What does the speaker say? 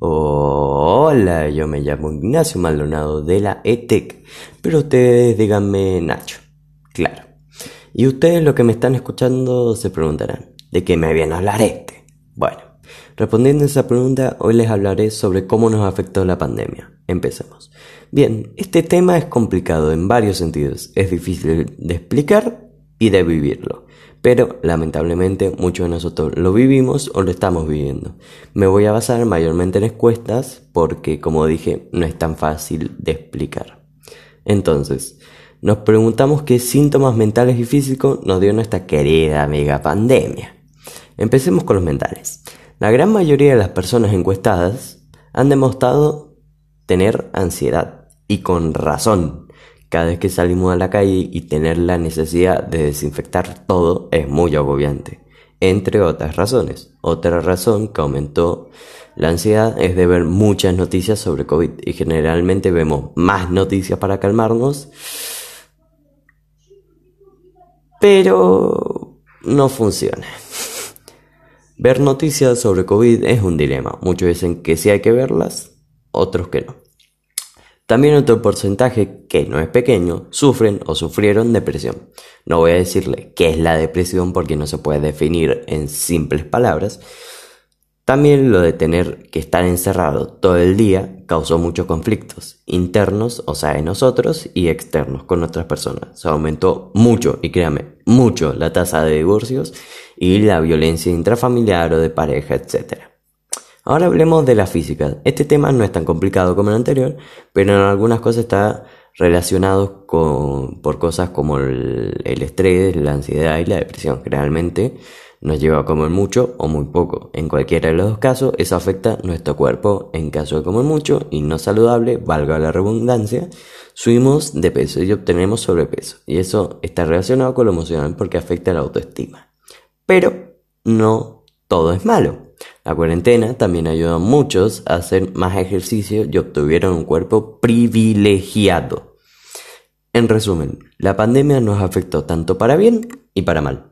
Hola, yo me llamo Ignacio Maldonado de la ETEC, pero ustedes díganme Nacho. Claro. Y ustedes lo que me están escuchando se preguntarán, ¿de qué me viene a hablar este? Bueno, respondiendo a esa pregunta, hoy les hablaré sobre cómo nos afectó la pandemia. Empecemos. Bien, este tema es complicado en varios sentidos, es difícil de explicar y de vivirlo. Pero lamentablemente muchos de nosotros lo vivimos o lo estamos viviendo. Me voy a basar mayormente en encuestas porque, como dije, no es tan fácil de explicar. Entonces, nos preguntamos qué síntomas mentales y físicos nos dio nuestra querida mega pandemia. Empecemos con los mentales. La gran mayoría de las personas encuestadas han demostrado tener ansiedad y con razón. Cada vez que salimos a la calle y tener la necesidad de desinfectar todo es muy agobiante, entre otras razones. Otra razón que aumentó la ansiedad es de ver muchas noticias sobre COVID y generalmente vemos más noticias para calmarnos pero no funciona. Ver noticias sobre COVID es un dilema. Muchos dicen que sí hay que verlas, otros que no. También otro porcentaje, que no es pequeño, sufren o sufrieron depresión. No voy a decirle qué es la depresión porque no se puede definir en simples palabras, también lo de tener que estar encerrado todo el día causó muchos conflictos internos, o sea, en nosotros, y externos con otras personas. Se aumentó mucho, y créame, mucho la tasa de divorcios y la violencia intrafamiliar o de pareja, etc. Ahora hablemos de la física. Este tema no es tan complicado como el anterior, pero en algunas cosas está relacionado con, por cosas como el, estrés, la ansiedad y la depresión. Realmente nos lleva a comer mucho o muy poco. En cualquiera de los dos casos, eso afecta nuestro cuerpo. En caso de comer mucho y no saludable, valga la redundancia, subimos de peso y obtenemos sobrepeso. Y eso está relacionado con lo emocional porque afecta la autoestima. Pero no todo es malo. La cuarentena también ayudó a muchos a hacer más ejercicio y obtuvieron un cuerpo privilegiado. En resumen, la pandemia nos afectó tanto para bien y para mal.